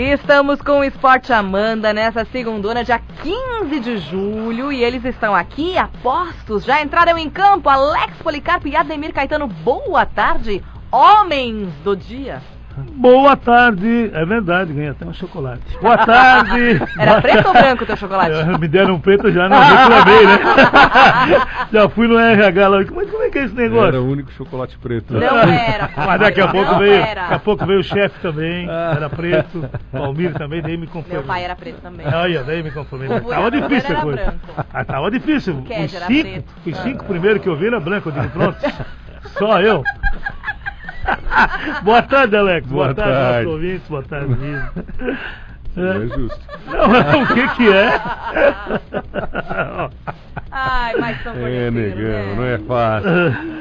Estamos com o Esporte Amanda nessa segundona, dia 15 de julho, e eles estão aqui, apostos, já entraram em campo, Alex Policarpo e Ademir Caetano, boa tarde, homens do dia. Boa tarde, é verdade, ganhei até um chocolate. Boa tarde. Era preto ou branco o teu chocolate? Me deram um preto já, não, reclamei, né? já fui no RH lá, como é, como é que é esse negócio? Era o único chocolate preto. Não era. Mas daqui a pouco Não veio, era. daqui a pouco veio o chefe também, era preto, Palmiro também, daí me conformei. Meu pai era preto também. Olha, daí me conformei. O Tava difícil a coisa. Ah, tava difícil. O Ked Os era cinco, preto. os cinco primeiros que eu vi era branco, eu digo, pronto. Só eu. boa tarde, Alex. Boa, Boa tarde, tarde. nossos ouvintes. Boa tarde. Não é justo. Não, o que que é? Ai, mas são É, conhecidos, negão, não é né? fácil.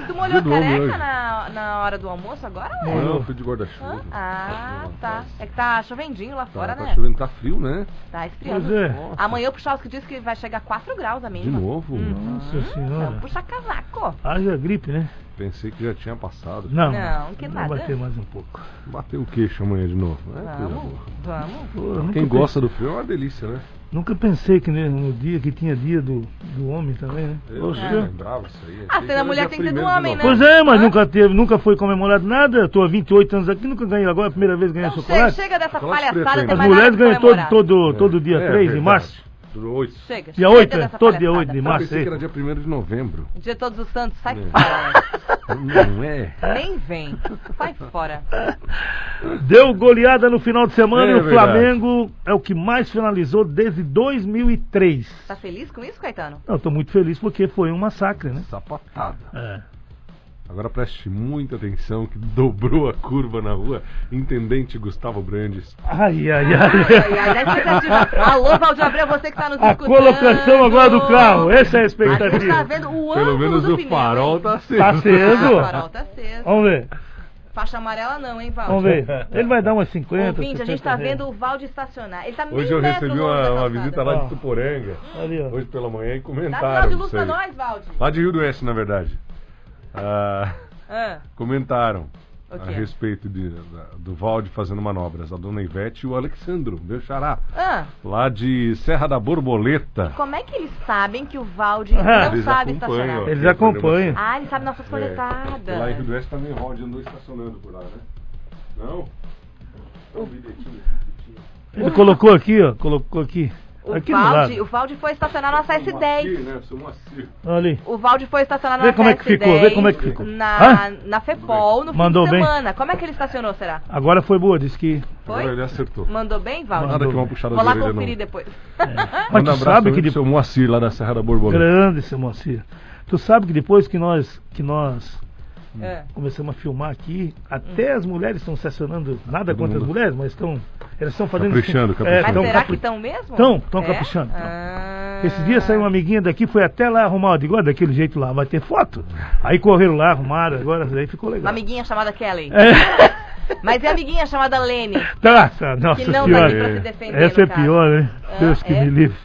Tu molhou careca hoje. na, na hora do almoço agora, né? Não, fui de guarda-chuva. Ah, tá. É que tá chovendinho lá fora, Tá, né? tá chovendo, tá frio, né? Tá esfriando. Pois é. Amanhã o Puchalski disse que vai chegar a 4 graus a De mínima. novo? Nossa Então, senhora. puxa casaco. Haja gripe, né? Pensei que já tinha passado. Não. Não, que Vai nada. bater mais um pouco. Bateu o queixo amanhã de novo. É, coisa Vamos, vamos. Pô, eu nunca Quem gosta do frio é uma delícia, né? Nunca pensei que né, no dia que tinha dia do, do homem também, né? Eu Poxa. não lembrava isso aí. Ah, Achei se que a era mulher tem que ser do 1º de homem, né? Pois é, mas Hã? nunca teve, nunca foi comemorado nada. Eu tô há 28 anos aqui, nunca ganhei agora, é a primeira vez que ganhei sei, chocolate. chega dessa Chocolate palhaçada, tem As mais mulheres ganham todo, todo, todo É, dia é 3 de verdade. março. Do 8. Chega, Dia chega 8, dessa todo dia palhaçada. 8 de Eu março. pensei que era dia 1 de novembro. Dia de Todos os Santos, sai É. fora. Não é? Nem vem. Sai fora. Deu goleada no final de semana É e o verdade. Flamengo é o que mais finalizou desde 2003. Tá feliz com isso, Caetano? Eu tô muito feliz porque foi um massacre, né? Sapatada. É. Agora preste muita atenção que dobrou a curva na rua. Intendente Gustavo Brandes. Ai, ai, Ai, ai, ai, ai. na expectativa. Alô, Valdir Abreu, você que tá nos A escutando. colocação agora do carro, essa é a A gente tá expectativa. vendo o Pelo menos do o pneu, farol hein? tá aceso. Tá aceso. Ah, o farol tá aceso. Vamos ver, Faixa amarela não, hein, Valdir? vamos ver. Ele vai dar umas 50. Ouvinte, a gente 60 tá reais. vendo o Valdir estacionar. Ele tá meio Hoje eu recebi uma, uma visita lá de Tuporanga. Ali, ó. Hoje pela manhã e Dá sinal comentaram. de luz pra aí. nós, Valdir. Lá de Rio do Oeste, na verdade. Ah, Ah, comentaram O a respeito de, da- do Valde fazendo manobras. A dona Ivete e o Alexandro, meu xará. ah, Lá de Serra da Borboleta. como é que eles sabem que o Valdir Ah, não eles sabe acompanham, estacionar? ó. Eles acompanham. Ah, ele sabe nossas É, coletadas. Lá em Rio do Oeste também Valde andou estacionando por lá, né? Não? Tá um bilhetinho. Ele colocou aqui, ó. Colocou aqui. O aqui Valdir, lado. o Valdir foi estacionar na Moacir, S10. né? Sou Moacir. Olha ali. O Valdir foi estacionar na Vê como é que S10 ficou, vê como é que ficou. Na, Hã? na FEPOL no Mandou fim de bem? semana. Como é que ele estacionou, será? Agora foi boa, disse que. Foi? Agora ele acertou. Mandou bem, Valdir? Nada que uma puxada Vou lá orelha, conferir não. depois. Mas Manda tu sabe que pro seu depois. Moacir lá da Serra da Borboleta. Grande, seu Moacir. Tu sabe que depois que nós, que nós É. começamos a filmar aqui, até as mulheres estão estacionando, nada Todo contra as mundo. mulheres, mas estão. Elas estão fazendo. Caprichando, caprichando. Mas tão será capri- que estão mesmo? Tão, tão É? caprichando, tão. Ah. Esse dia saiu uma amiguinha daqui, foi até lá arrumar, eu digo, daquele jeito lá, vai ter foto. Aí correram lá, arrumaram, agora daí ficou Uma legal. amiguinha chamada Kelly. É. Mas é a amiguinha chamada Lene. Nossa, nossa Que não tá senhora. aqui pra se defender, Essa é caso. pior, né? Ah, Deus que é? me livre.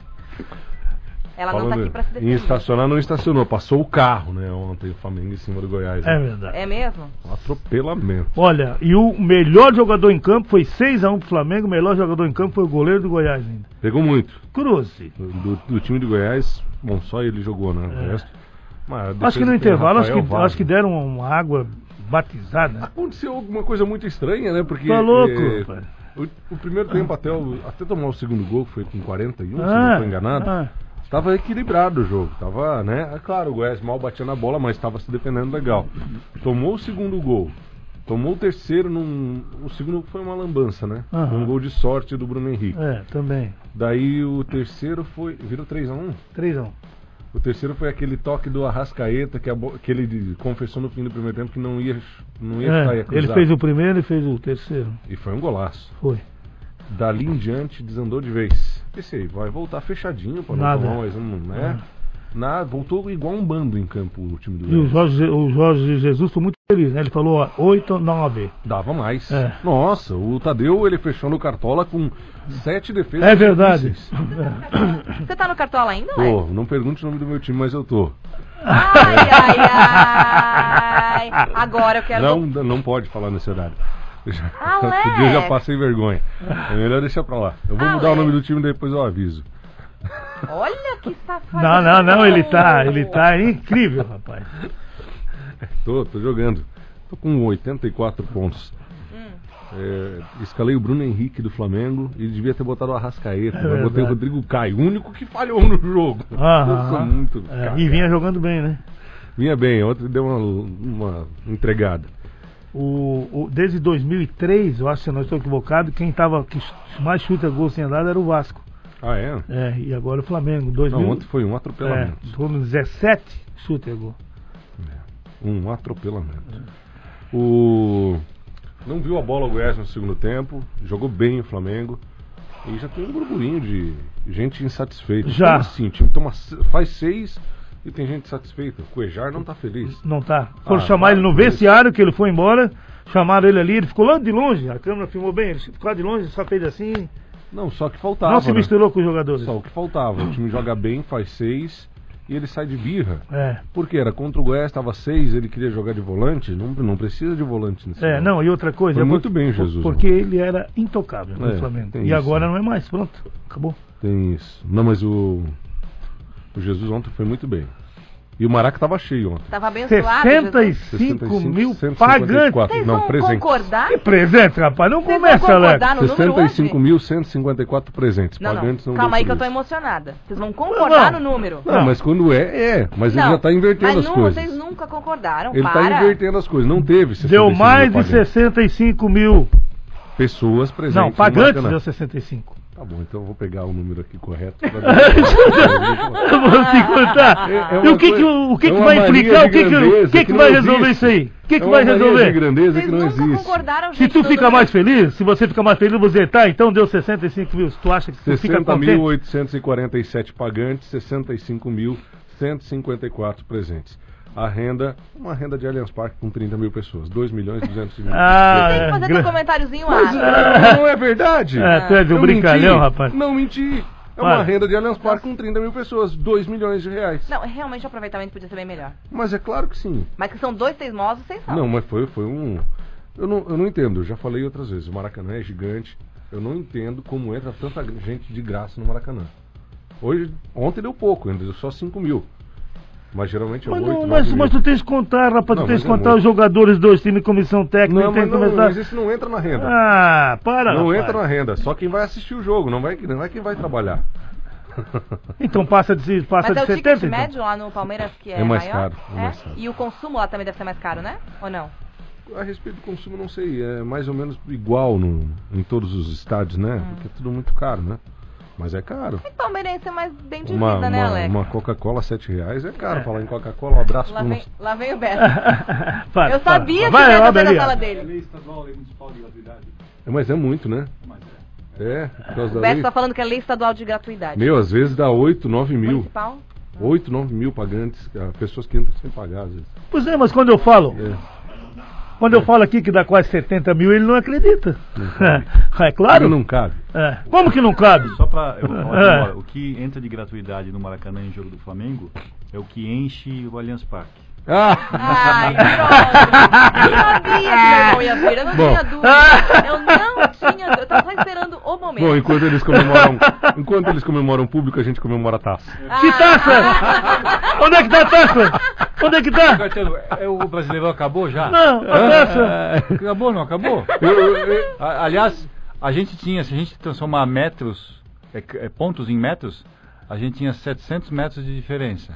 Ela não tá Falando aqui pra se em defender. estacionar, não estacionou. Passou o carro, né? Ontem o Flamengo em cima do Goiás. É né? verdade. É mesmo? Um atropelamento. Olha, e o melhor jogador em campo foi 6x1 pro Flamengo, o melhor jogador em campo foi o goleiro do Goiás ainda. Pegou muito. Cruz. Do, do time de Goiás, bom, só ele jogou, né? O É. resto. Mas Acho que no intervalo, acho que, Vaz, acho que né? deram uma água batizada. Aconteceu alguma coisa muito estranha, né? Porque. Tá louco, pai. o, o primeiro tempo, até, o- até tomar o segundo gol, que foi com 41, se não Ah, estou enganado. ah. Estava equilibrado o jogo. Tava, né? É claro, o Goiás mal batia na bola, mas estava se defendendo legal. Tomou o segundo gol. Tomou o terceiro num. O segundo foi uma lambança, né? Foi um gol de sorte do Bruno Henrique. É, também. Daí o terceiro foi. Virou 3x1? 3x1. O terceiro foi aquele toque do Arrascaeta que, bo- que ele confessou no fim do primeiro tempo que não ia, não ia chutar, ia É, ele fez o primeiro e fez o terceiro. E foi um golaço. Foi. Dali em diante desandou de vez. Pensei, vai voltar fechadinho para não Nada. tomar mais um, né? Nada, voltou igual um bando em campo o time do E o. Jorge, o Jorge Jesus foi muito feliz, né? Ele falou, ó, 8, 9. Dava mais. É. Nossa, o Tadeu ele fechou no Cartola com sete defesas. É verdade. Você tá no cartola ainda? Tô, não pergunte o nome do meu time, mas eu tô. Ai, ai, ai. Agora eu quero. Não, não pode falar nesse horário. Alex! esse dia eu já passei vergonha. É melhor deixar pra lá. Eu vou mudar o Alex! nome do time e depois eu aviso. Olha que safado. Não, não, não, ele tá, ele tá incrível, rapaz. Tô, tô jogando. Tô com 84 pontos. Hum. É, escalei o Bruno Henrique do Flamengo e devia ter botado o Arrascaeta. É mas botei o. Rodrigo Caio, o único que falhou no jogo. Aham. muito. É, e vinha jogando bem, né? Vinha bem, ontem deu uma, uma entregada. O, o- desde 2003, eu acho que eu não estou equivocado, quem tava que mais chuta gol sem andar era o Vasco. Ah, é? É, e agora o Flamengo. 2000, Não, ontem foi um é, atropelamento. foram 17 chute a gol. Um atropelamento. O. Não viu a bola o Goiás no segundo tempo, jogou bem o Flamengo. E já tem um burburinho de gente insatisfeita. Já. Como assim? O time toma, faz seis e tem gente satisfeita. O Cuejar não tá feliz. Não tá. Foram Ah, chamar tá, ele no mas- vestiário, que ele foi embora. Chamaram ele ali, ele ficou lá de longe. A câmera filmou bem, ele ficou lá de longe, só fez assim. Não, só que faltava. não se né? misturou com os jogadores. Só o que faltava. O time joga bem, faz seis e ele sai de birra. É. Porque era contra o Goiás, estava seis, ele queria jogar de volante. Não, não precisa de volante nesse É, jogo. não, e outra coisa. Foi muito por- bem, Jesus. Porque ele era intocável no É, Flamengo. E isso, agora né? não é mais, pronto. Acabou. Tem isso. Não, mas o. O Jesus ontem foi muito bem. E o Maraca tava cheio ontem. Tava abençoado. Jesus. 65 mil 154. pagantes. Vocês Não, vão presente. concordar? Que presente, rapaz. Não Vocês começa, Alex. concordar no número hoje? 65.154 presentes. Não, pagantes não. não Calma deu aí que eu isso. emocionada. Vocês vão concordar Não. no número. Não, Não. mas quando é, é. Mas ele já tá invertendo mas as coisas. Vocês nunca concordaram, Ele para. tá invertendo as coisas. Não teve 65 Deu mais mil de pagantes. 65 mil. pessoas presentes. Não, pagantes deu 65. Tá bom, então eu vou pegar o número aqui correto. pra ver. Eu vou te contar. É- é e o que, que, o que, é que vai implicar? O que, que, grandeza que, que que vai resolver existe. isso aí? O que, que é vai uma mania de resolver? grandeza Vocês que não existe. Se tu fica mais feliz, se você fica mais feliz, você tá, então deu 65 mil. Tu acha que tu fica contente. 60.847 pagantes, 65.154 presentes. A renda, uma renda de Allianz Parque com 30 mil pessoas. 2 milhões e 200 mil. Ah, Tem que fazer é, teu gra- comentáriozinho Mas lá. é, não é verdade. É, tu é de um Eu brincalhão, menti. rapaz. Não menti. É uma renda de Allianz Parque com 30 mil pessoas. 2 milhões de reais. Não, realmente o aproveitamento podia ser bem melhor. Mas é claro que sim. Mas que são dois teimosos, vocês são. Não, mas foi, foi um. Eu não, eu não entendo, eu já falei outras vezes. O Maracanã é gigante. Eu não entendo como entra tanta gente de graça no Maracanã. Hoje, ontem deu pouco, ainda deu só 5 mil. Mas geralmente é Mas, 8, não, 9 mas, mas tu tens que contar, rapaz. Não, tu tens que é contar muito. os jogadores dos times, comissão técnica. Não, mas, não, começar. mas isso não entra na renda. Ah, para. não rapaz. entra na renda, só quem vai assistir o jogo, não, vai, não é quem vai trabalhar. Então passa de, passa Mas é de o 70. ticket então. médio lá no Palmeiras que é, É mais maior? caro, é mais caro. E o consumo lá também deve ser mais caro, né? Ou não? A respeito do consumo, não sei, é mais ou menos igual no, em todos os estádios, né? Hum. Porque é tudo muito caro, né? Mas é caro. E palmeirense é mais bem de Uma, vida, né, uma, Alex? uma Coca-Cola 7 reais é caro. Falar em Coca-Cola, um abraço Lá, vem, nosso. lá vem o Beto. Para, Eu para. sabia que Vai, o Beto ia na sala dele. É, mas é muito, né? É, por causa O da Beto lei. tá falando que é lei estadual de gratuidade. Meu, às vezes dá 8, 9 mil. Municipal? 8, 9 mil pagantes, ah, pessoas que entram sem pagar, às vezes. Pois é, mas quando eu falo, É. quando eu falo aqui que dá quase 70 mil, ele não acredita. cabe. É, claro. Não cabe. É. Como que não cabe? Só falar É. o que entra de gratuidade no Maracanã em jogo do Flamengo é o que enche o Allianz Parque. Ah! Ai, pronto. Eu sabia que meu irmão ia vir, eu não Bom. tinha dúvida. Eu não tinha dúvida. Eu tava só esperando o momento. Bom, enquanto eles comemoram, enquanto eles comemoram público, a gente comemora a taça. Que taça? Onde é que tá a taça? Onde é que tá? É, o brasileiro acabou já? Não, a taça. Acabou, não acabou? Eu- eu- eu- A- Aliás, a gente tinha, se a gente transformar metros, é, c- é, pontos em metros, a gente tinha 700 metros de diferença.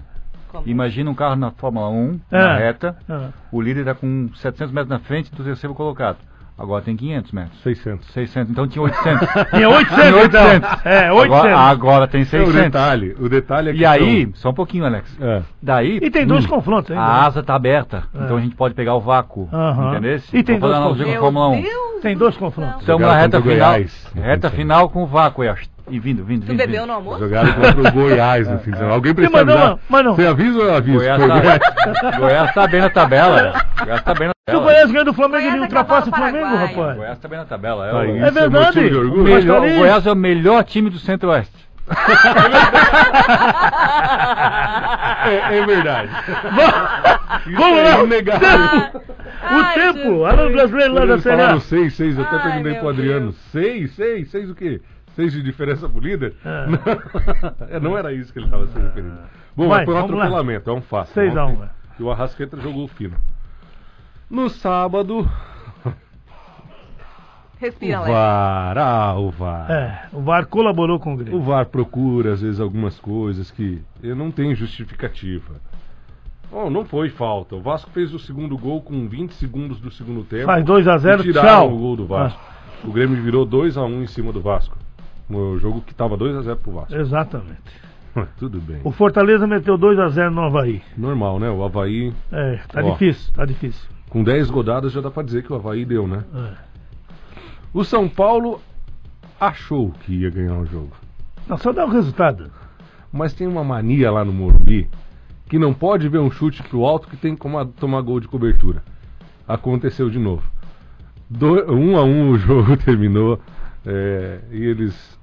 Como? Imagina um carro na Fórmula 1, É. na reta, Ah. o líder está com 700 metros na frente do terceiro colocado. Agora tem 500 metros. 600. 600, então tinha 800. Tinha 800, Tinha então. 800. É, 800. Agora, agora tem É, o 600. detalhe, o detalhe é que E aí, são- só um pouquinho, Alex. É. Daí, E tem dois hum, confrontos ainda. a asa tá aberta, É. então a gente pode pegar o vácuo. Aham. Entendeu? E tem dois analogia com a Meu Fórmula 1. Deus Tem do dois confrontos. Estamos na reta final. Goiás. Reta final com o vácuo. E, ach- e vindo, vindo, Tu vindo. bebeu vindo. no almoço? Jogaram contra o Goiás no fim de semana. Alguém precisa mas não, avisar? mas não. Você avisa ou eu aviso? Goiás o Goiás. tá, Goiás tá bem na tabela. Goiás tá bem na Se o tabela. Goiás ganha do Flamengo, ele ultrapassa o o Flamengo, rapaz. Goiás tá bem na tabela. É, Tá o, É isso verdade. de o melhor- tá o Goiás é o melhor time do Centro-Oeste. É, é verdade. Vamos lá. É inegável. O Ai, tempo, Jesus. alô brasileiro lá da Série A. falaram seis, seis, eu até Ai, perguntei pro Adriano. Deus. Seis, seis, seis o quê? Seis de diferença pro líder? É. Não, é, não era isso que ele estava se referindo. Bom, Vai, mas foi um vamos lá. atropelamento, é um fato. Seis a um, Ontem, é. E o Arrasqueta jogou fino. No sábado, Respira, o. VAR, ah, o VAR. É, o VAR colaborou com o O Grêmio. VAR procura, às vezes, algumas coisas que não tem justificativa. Bom, não foi falta. O Vasco fez o segundo gol com 20 segundos do segundo tempo. Faz 2 a 0, e tiraram tchau. o gol do Vasco. O Grêmio virou 2 a 1 em cima do Vasco. No jogo que estava 2 a 0 pro Vasco. Exatamente. Tudo bem. O Fortaleza meteu 2 a 0 no Havaí. Normal, né? O Havaí, É, tá Ó. difícil, tá difícil. com 10 rodadas, já dá pra dizer que o Havaí deu, né? É. O São Paulo achou que ia ganhar o jogo. Não, só dá o resultado. Mas tem uma mania lá no Morumbi que não pode ver um chute pro alto que tem que tomar, tomar gol de cobertura. Aconteceu de novo. Do, um a um o jogo terminou é, e eles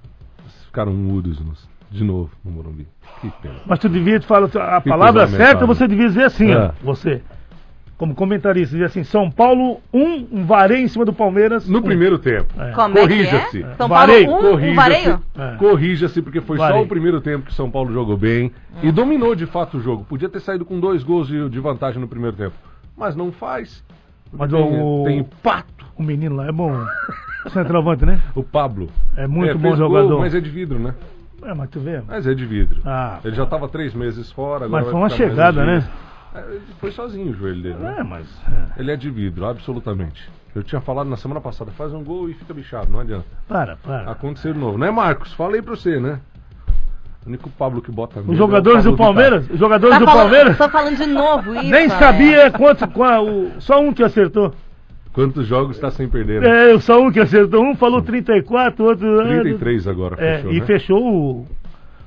ficaram mudos nos- de novo no Morumbi. Que pena. Mas tu devia te falar a Que palavra certa, você devia dizer assim, É. ó, você. Como comentarista, dizer assim, São Paulo 1, um, um vareio em cima do Palmeiras. No um. primeiro tempo. É. É que é? Corrija-se. São Vareio, Paulo 1, um, um vareio? É. Corrija-se, porque foi só Vareio. o primeiro tempo que São Paulo jogou bem e dominou de fato o jogo. Podia ter saído com dois gols de, de vantagem no primeiro tempo. Mas não faz. Mas tem, o- tem pato. O menino lá é bom. Centroavante, né? O Pablo. É muito É, bom fez gol, jogador. mas é de vidro, né? É, mas tu vê. Mas é de vidro. Ah, Ele já estava três meses fora. Agora Mas foi uma chegada, né? É, ele foi sozinho o joelho dele. né? É, mas. é. Ele é de vidro, absolutamente. Eu tinha falado na semana passada, faz um gol e fica bichado, não adianta. Para, para. Aconteceu de novo, né, Marcos? Falei pra você, né? O único Pablo que bota Os é o jogadores do Pablo Vittar. Palmeiras, os jogadores Tá do falando, Palmeiras, tô falando de novo isso. nem sabia quanto, qual, o, só um que acertou. Quantos jogos está sem perder? Né? É, só um que acertou. Um falou 34, outro. ah, 33 agora É, fechou, e né? fechou o,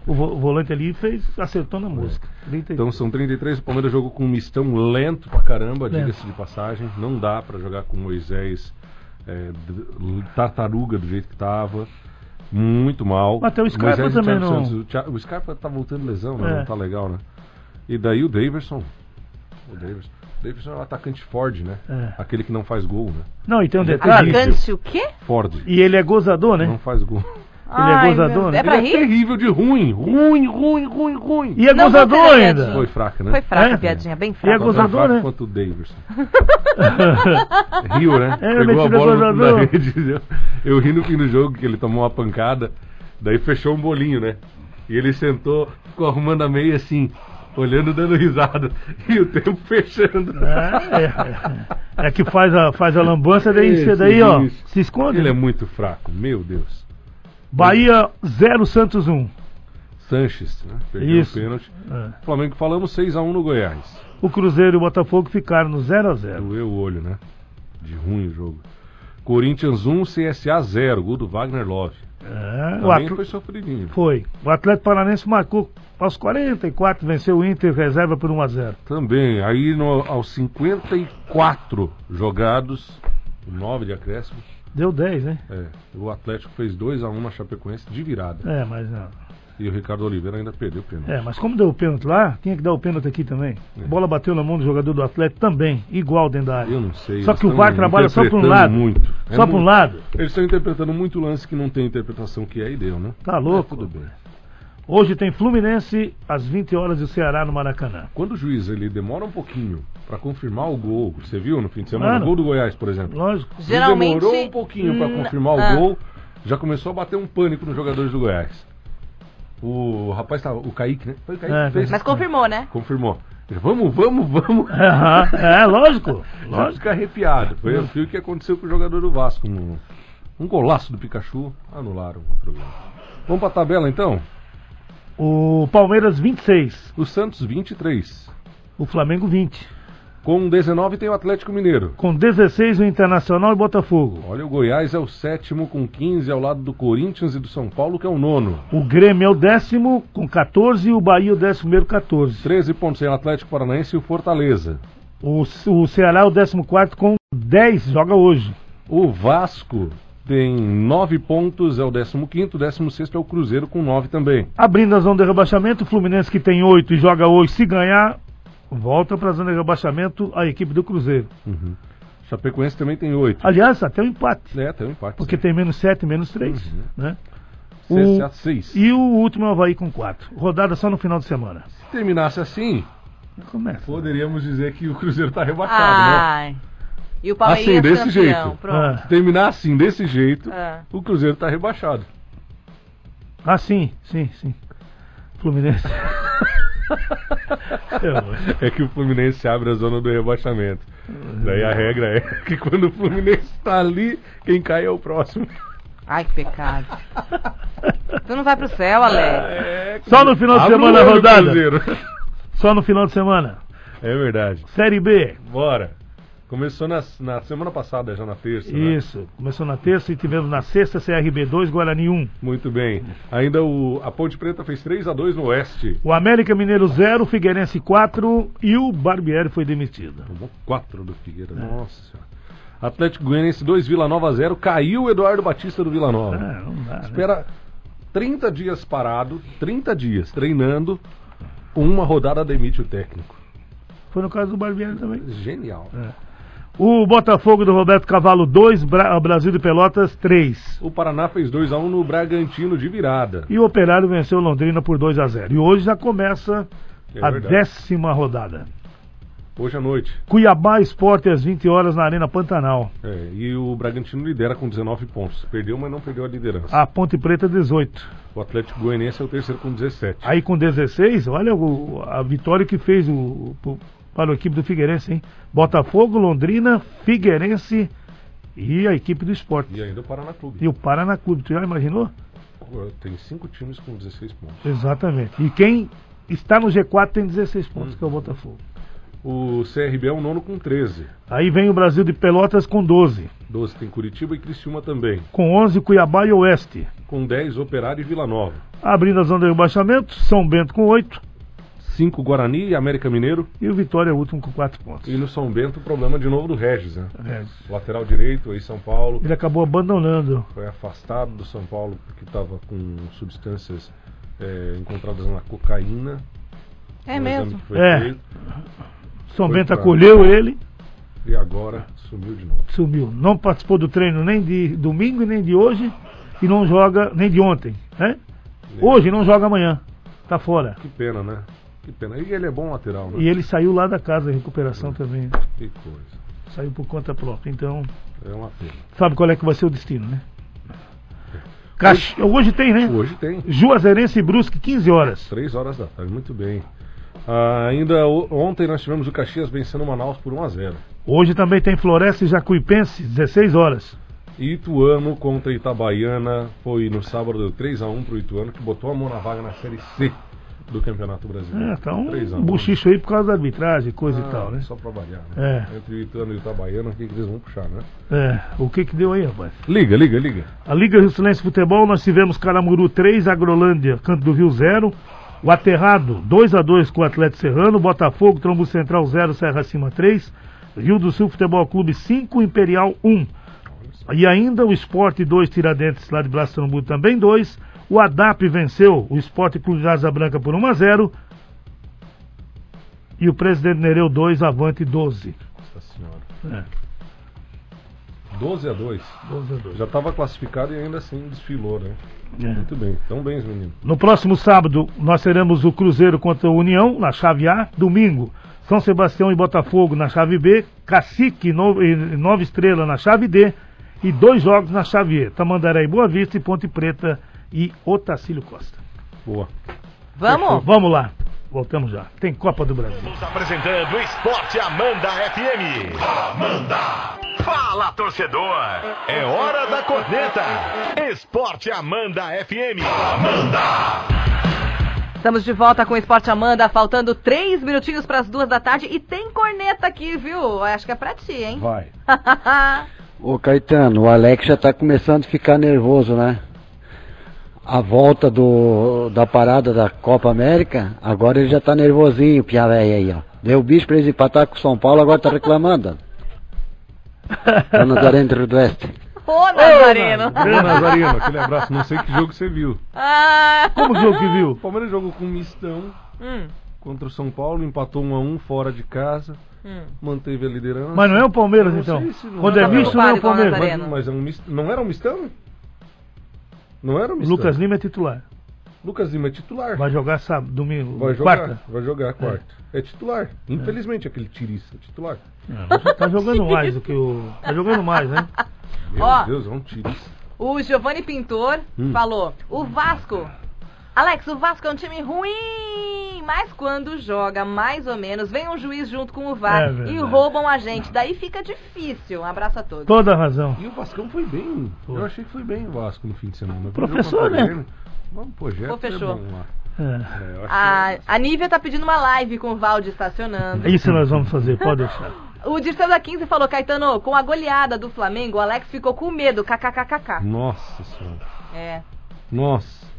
o vo- o volante ali e fez, acertou na música. 33. Então são 33, o Palmeiras jogou com um mistão lento pra caramba, diga-se de passagem. Não dá pra jogar com Moisés é, tartaruga do jeito que tava. Muito mal. Mas tem o Scarpa Moisés também Thiago não- Santos. O, Thi- o Scarpa tá voltando lesão, né? É. Não tá legal, né? E daí o Daverson. O Daverson. O Daverson é o atacante Ford, né? É. Aquele que não faz gol, né? Não, e tem um Ele é detalhe. Atacante o quê? Ford. E ele é gozador, né? Não faz gol. Ai, gozador, meu- né? É pra Ele é terrível de ruim. Ruim, ruim, ruim, ruim. E é Não, gozador ainda. Foi fraca, né? Foi fraca É? a piadinha, bem E é fraca. Gozador, fraco né? quanto o Daverson. Riu, né? É, Pegou a bola no gozador. rede. Eu, eu ri no fim do jogo que ele tomou uma pancada, daí fechou um bolinho, né? E ele sentou, ficou arrumando a meia assim, olhando, dando risada. E o tempo fechando. É, é, é. É que faz a, faz a lambança, daí, você daí, ó, juiz. se esconde. Ele é muito fraco, meu Deus. Bahia 0, Santos 1. Sanches, né? Perdeu Isso. o pênalti. É. Flamengo falamos 6x1 no Goiás. O Cruzeiro e o Botafogo ficaram no 0 a 0 Doeu o olho, né? De ruim o jogo. Corinthians 1, CSA 0, gol do Wagner Love. É, o Também Atl- foi sofridinho. Foi. O Atlético Paranense marcou aos 44, venceu o Inter reserva por 1 a 0 Também, aí no- aos 54 jogados, 9 de acréscimo, Deu 10, né? é, o Atlético fez 2x1 na Chapecoense de virada. É, mas não. E o Ricardo Oliveira ainda perdeu o pênalti. É, mas como deu o pênalti lá, tinha que dar o pênalti aqui também. É. A bola bateu na mão do jogador do Atlético também, igual dentro da área. Eu não sei. Só que o VAR trabalha só para um lado. Muito. É Só para um lado. Eles estão interpretando muito lance que não tem interpretação que é e deu, né? Tá louco. É, tudo bem. Hoje tem Fluminense às 20 horas do Ceará no Maracanã. Quando o juiz ele demora um pouquinho para confirmar o gol, você viu no fim de semana? Claro. O gol do Goiás, por exemplo. Lógico. Ele Geralmente. demorou um pouquinho para Hum, confirmar ah. o gol, já começou a bater um pânico nos jogadores do Goiás. O rapaz tava, o Kaique, né? Foi o Kaique É, fez? Mas confirmou, né? Confirmou. Vamos, vamos, vamos. É, lógico. Lógico. arrepiado. Foi, foi o que aconteceu com o jogador do Vasco. No, um golaço do Pikachu, anularam o programa. Vamos pra tabela então? O Palmeiras 26, O Santos 23. o Flamengo 20. Com 19 tem o Atlético Mineiro. Com 16 o Internacional e Botafogo. Olha, o Goiás é o sétimo com 15 ao lado do Corinthians e do São Paulo, que é o nono. O Grêmio é o décimo com 14 e o Bahia o décimo primeiro 14. 13 pontos tem o Atlético Paranaense e o Fortaleza. O, o Ceará é o décimo quarto com 10, joga hoje. O Vasco tem 9 pontos, é o 15º, 16 é o Cruzeiro com 9 também. Abrindo a zona de rebaixamento, o Fluminense que tem 8 e joga hoje, se ganhar, volta para a zona de rebaixamento a equipe do Cruzeiro. Chapecoense também tem 8. Aliás, até um empate, É, tem um empate. porque tem menos 7, menos 3. Uhum. Né? CSA O- 6. E o último é o Havaí com 4. Rodada só no final de semana. Se terminasse assim, Começa. poderíamos dizer que o Cruzeiro está rebaixado, né? Ai. E o Palmeiras Assim, desse campeão. jeito. Pronto. Ah, Se terminar assim, desse jeito, Ah. o Cruzeiro está rebaixado. ah, sim, sim, sim. Fluminense. É que o Fluminense abre a zona do rebaixamento. Daí a regra é que quando o Fluminense está ali, quem cai é o próximo. Ai, que pecado. tu não vai pro céu, Alex. É, Só no final de semana a rodada. Só no final de semana. É verdade. Série B. Bora. Começou na, na semana passada, já na terça. né? Isso. Começou na terça e tivemos na sexta CRB 2, Guarani 1. Muito bem. Ainda o, a Ponte Preta fez 3 a 2 no Oeste. O América Mineiro 0, Figueirense 4 e o Barbieri foi demitido. Tomou 4 do Figueira. Nossa senhora. Atlético Goianiense 2, Vila Nova 0. Caiu o Eduardo Batista do Vila Nova. Ah, não dá, né? Espera 30 dias parado, 30 dias treinando. Uma rodada demite o técnico. Foi no caso do Barbieri também. Genial. O Botafogo do Roberto Cavalo 2, Bra Brasil de Pelotas 3. O Paraná fez 2 a 1 no Bragantino de virada. E o Operário venceu Londrina por 2 a 0. E hoje já começa É a verdade. décima rodada. Hoje à noite. Cuiabá Esporte às 20 horas na Arena Pantanal. É, e o Bragantino lidera com 19 pontos. Perdeu, mas não perdeu a liderança. A Ponte Preta 18. O Atlético Goianiense é o terceiro com 17. Aí com 16, olha o- a vitória que fez o, o- para a equipe do Figueirense, hein? Botafogo, Londrina, Figueirense e a equipe do esporte. E ainda o Paraná Clube. E o Paraná Clube, tu já imaginou? Tem cinco times com 16 pontos. Exatamente. E quem está no G4 tem 16 pontos, Hum. que é o Botafogo. O CRB é o nono com 13. Aí vem o Brasil de Pelotas com 12. 12 tem Curitiba e Criciúma também. Com 11, Cuiabá e Oeste. Com 10, Operário e Vila Nova. Abrindo a zona de rebaixamento, São Bento com 8. 5, Guarani e América Mineiro. E o Vitória é o último com 4 pontos. E no São Bento, o problema de novo do Regis, né? É. Lateral direito, aí São Paulo. Ele acabou abandonando. Foi afastado do São Paulo porque estava com substâncias é, encontradas na cocaína. É mesmo. É. feito, São Foi Bento pra- acolheu ele, e agora sumiu de novo. sumiu. Não participou do treino nem de domingo e nem de hoje. E não joga nem de ontem. Né? Hoje não joga amanhã. Tá fora. Que pena, né? Que pena. E ele é bom lateral, né? E ele saiu lá da casa, recuperação também. Que coisa. Saiu por conta própria. Então, É uma pena. sabe qual é que vai ser o destino, né? Cax... Hoje tem, né? Hoje tem. Juazeirense e Brusque, 15 horas. 3 horas da tarde, muito bem. Ah, ainda o- ontem nós tivemos o Caxias vencendo o Manaus por 1 a 0 Hoje também tem Floresta e Jacuipense, 16 horas. Ituano contra Itabaiana foi no sábado deu 3 a 1 pro Ituano, que botou a mão na vaga na Série C do Campeonato Brasileiro. É, tá um 3 a 1. buchicho aí por causa da arbitragem, coisa Ah, e tal, né? Só pra variar, né? É. Entre o Ituano e o Itabaiana, o que, que eles vão puxar, né? É, o que que deu aí, rapaz? Liga, liga, liga. A Liga Rio Silense Futebol, nós tivemos Caramuru 3, Agrolândia, Canto do Rio 0. O Aterrado 2 a 2 com o Atlético Serrano. Botafogo, Trombo Central 0, Serra Cima 3. Rio do Sul Futebol Clube 5, Imperial 1. E ainda o Esporte 2, Tiradentes lá de Blas Trombudo também 2. O ADAP venceu o Esporte Clube de Asa Branca por 1 a 0. E o Presidente Nereu 2, Avante 12. Nossa senhora. É, 12 a 2. 12 a 2. Já estava classificado e ainda assim desfilou, né? É. Muito bem. Tão bem, os meninos. No próximo sábado, nós teremos o Cruzeiro contra o União, na chave A. Domingo, São Sebastião e Botafogo na chave B. Cacique no- e Nova Estrela na chave D. E dois jogos na chave E. Tamandaré e Boa Vista e Ponte Preta e Otacílio Costa. Boa. Vamos? Vamos lá. Voltamos já. Tem Copa do Brasil. Estamos apresentando Esporte Amanda FM. Amanda. Fala, torcedor. É hora da corneta. Esporte Amanda FM. Amanda. Estamos de volta com o Esporte Amanda, faltando três minutinhos para as duas da tarde e tem corneta aqui, viu? Acho que é pra ti, hein? Vai. Ô Caetano, o Alex já tá começando a ficar nervoso, né? A volta do, da parada da Copa América, agora ele já tá nervosinho, pia velho aí, ó. Deu bicho pra eles empatar com o São Paulo, agora tá reclamando. Tá Nazareno do Rio Oeste. Ô, Nazareno! Ô, Nazarino, aquele abraço. Não sei que jogo você viu. ah. Como o jogo que O viu? Palmeiras jogou com um mistão Hum, contra o São Paulo, empatou 1 a 1 fora de casa, hum. manteve a liderança. Mas não é o Palmeiras, Não então. sei se não Quando é tá misto, não é o a Palmeiras. Nazareno. Mas, mas é um mist... não era um mistão? Não era mistão. Lucas Lima é titular. Lucas Lima é titular. Vai jogar sábado, domingo, Vai jogar, quarta. vai jogar quarta. É, titular. Infelizmente, aquele tirista é titular. Já tá jogando mais do que o. Tá jogando mais, né? Meu Ó. Deus, é um tirista. O Giovanni Pintor Hum. falou: o Vasco. Alex, o Vasco é um time ruim, mas quando joga mais ou menos, vem um juiz junto com o VAR É e roubam a gente. Daí fica difícil. Um abraço a todos. Toda a razão. E o Vascão foi bem. Foi. Eu achei que foi bem o Vasco no fim de semana. Professor, né? Vamos, projeto Pô, fechou. é bom lá. É. É, eu acho A, a Nívia tá pedindo uma live com o Valde estacionando. Isso nós vamos fazer, pode deixar. O Dirceu da 15 falou, Caetano, com a goleada do Flamengo, o Alex ficou com medo, kkkk. Nossa senhora. É. Nossa.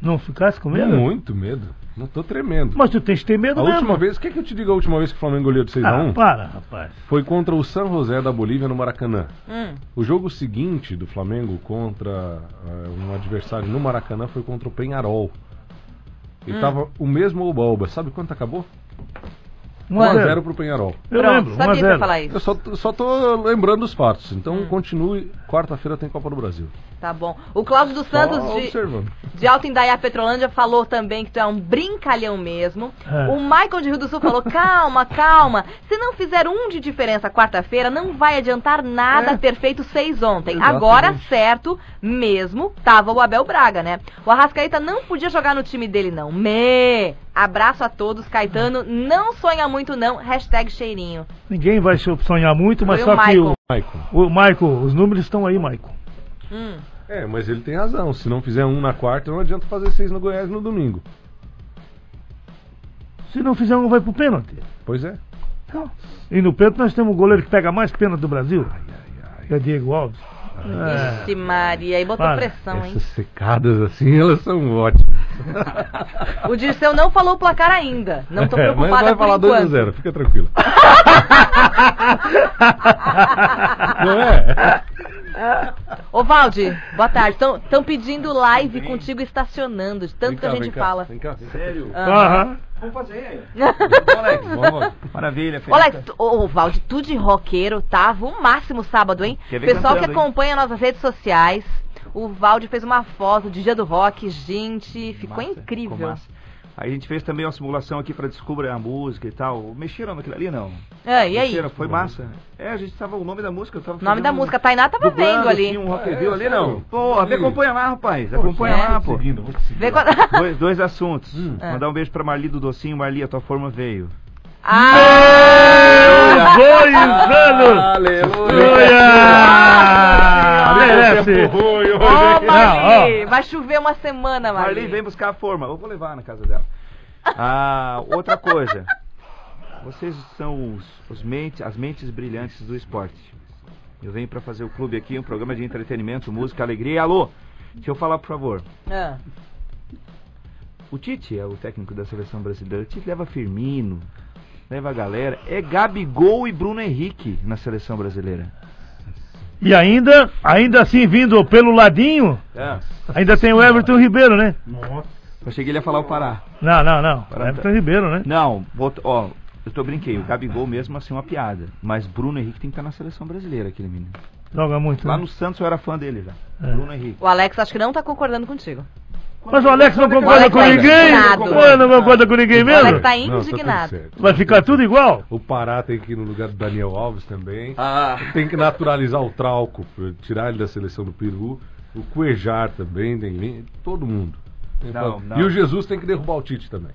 Não ficasse com medo? Muito medo. Não tô tremendo. Mas tu tens que ter medo a mesmo. última vez, quer que eu te diga a última vez que o Flamengo goleou de 6x1? Ah, para, rapaz. Foi contra o San José da Bolívia no Maracanã. Hum. O jogo seguinte do Flamengo contra eh, um adversário no Maracanã foi contra o Penharol. E Hum. tava o mesmo oba-oba. Sabe quanto acabou? 1 a 0 1x0 pro Penharol. Eu Pronto, lembro, 1 a sabia que ia 0 falar Eu isso. só, só tô lembrando os fatos. Então Hum. continue. Quarta-feira tem Copa do Brasil. Tá bom. O Cláudio dos Santos Só de, observando. de Alto Indaiá Petrolândia falou também que tu é um brincalhão mesmo. É. O Michael de Rio do Sul falou: calma, calma. Se não fizer um de diferença quarta-feira, não vai adiantar nada É. ter feito seis ontem. Exatamente. Agora, certo, mesmo, tava o Abel Braga, né? O Arrascaeta não podia jogar no time dele, não. Me! Abraço a todos, Caetano. Não sonha muito, não. Hashtag cheirinho. Ninguém vai sonhar muito, mas Foi o só que Michael. o, Maicon. o Michael, os números estão aí, Michael. Hum. É, mas ele tem razão. Se não fizer um na quarta, não adianta fazer seis no Goiás no domingo. Se não fizer um, vai pro pênalti. Pois é. E no pênalti nós temos um goleiro que pega mais pênalti do Brasil. Que é Diego Alves. É. Ixi, Maria, aí botou Para. pressão, hein? Essas secadas assim, elas são ótimas. O Dirceu não falou o placar ainda. Não tô É, mas preocupada vai por falar enquanto. 2x0, fica tranquilo. Não é? Ô, Valde, boa tarde. Estão pedindo live contigo estacionando, de tanto Vem que a gente vem cá, fala. Vem cá. Sério? Aham. Vamos fazer. Vamos. Maravilha, Ô, Alex, ô, Valde, tu de roqueiro, tava o máximo sábado, hein? Pessoal que hein? acompanha nossas redes sociais, o Valde fez uma foto de dia do rock, gente, ficou Massa, incrível. ficou massa. Aí a gente fez também uma simulação aqui pra descobrir a música e tal. Mexeram naquilo ali, não? Ah, e aí? Mexeram, foi massa. É, a gente tava o nome da música, eu tava nome da um- música, a Tainá tava dublando, vendo ali. assim, um rock Ah, é, ali, não. sério? Pô, me acompanha lá, rapaz. Acompanha é? lá, pô. Seguindo, lá. Dois, dois assuntos. Ah. Mandar um beijo pra Marli do Docinho. Marli, a tua forma veio. Ah! Dois anos! Aleluia! Aleluia! Merece! Marli, ó. vai chover uma semana, Marli. Marli, vem buscar a forma. Eu vou levar na casa dela. Ah, outra coisa. Vocês são os, os mentes, as mentes brilhantes do esporte. Eu venho pra fazer o clube aqui, um programa de entretenimento, música, alegria. Alô, deixa eu falar, por favor. Ah. O Tite é o técnico da seleção brasileira. O Tite leva Firmino, leva a galera. É Gabigol e Bruno Henrique na seleção brasileira. E ainda, ainda assim, vindo pelo ladinho, É. ainda tem o Everton Ribeiro, né? Eu cheguei ele a falar o Pará. Não, não, não. Pará- Everton Ribeiro, né? Não, vou, ó, eu tô brinquei. O Gabigol mesmo assim uma piada. Mas Bruno Henrique tem que estar na seleção brasileira, aquele menino. Joga muito. Lá né? no Santos eu era fã dele já. É. Bruno Henrique. O Alex acho que não tá concordando contigo. Mas o Alex não concorda Alex com tá ninguém? indignado. Ué, não concorda com ninguém O Alex mesmo? tá Não, tá tudo indignado. Vai ficar tudo igual? O Pará tem que ir no lugar do Daniel Alves também. Ah, Tem que naturalizar o Trauco, tirar ele da seleção do Peru. O Cuejar também, tem todo mundo. Não, não. E o Jesus tem que derrubar o Tite também.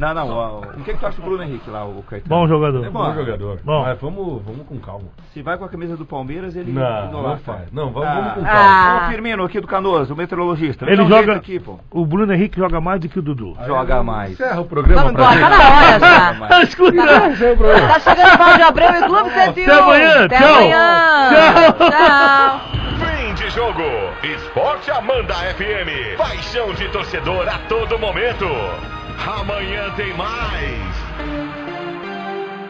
Não, não. ó, O que, que tu acha do Bruno Henrique lá, o Caetano? Bom jogador. É bom jogador. Bom. Mas vamos, vamos com calma. Se vai com a camisa do Palmeiras, ele Não, não faz. Não, vamos, Ah. vamos com Ah. calma. Ó, o Firmino aqui do Canoas, o meteorologista. Ele joga. Aqui, pô. O Bruno Henrique joga mais do que o Dudu. Joga mais. Encerra o programa pra tá na hora já. Mas- Escuta! Encerra o programa. Tá chegando o Valde Abreu e Clube 101. Até amanhã, Até tchau. amanhã. Tchau. Tchau. Fim de jogo. Esporte Amanda FM. Paixão de torcedor a todo momento. Amanhã tem mais.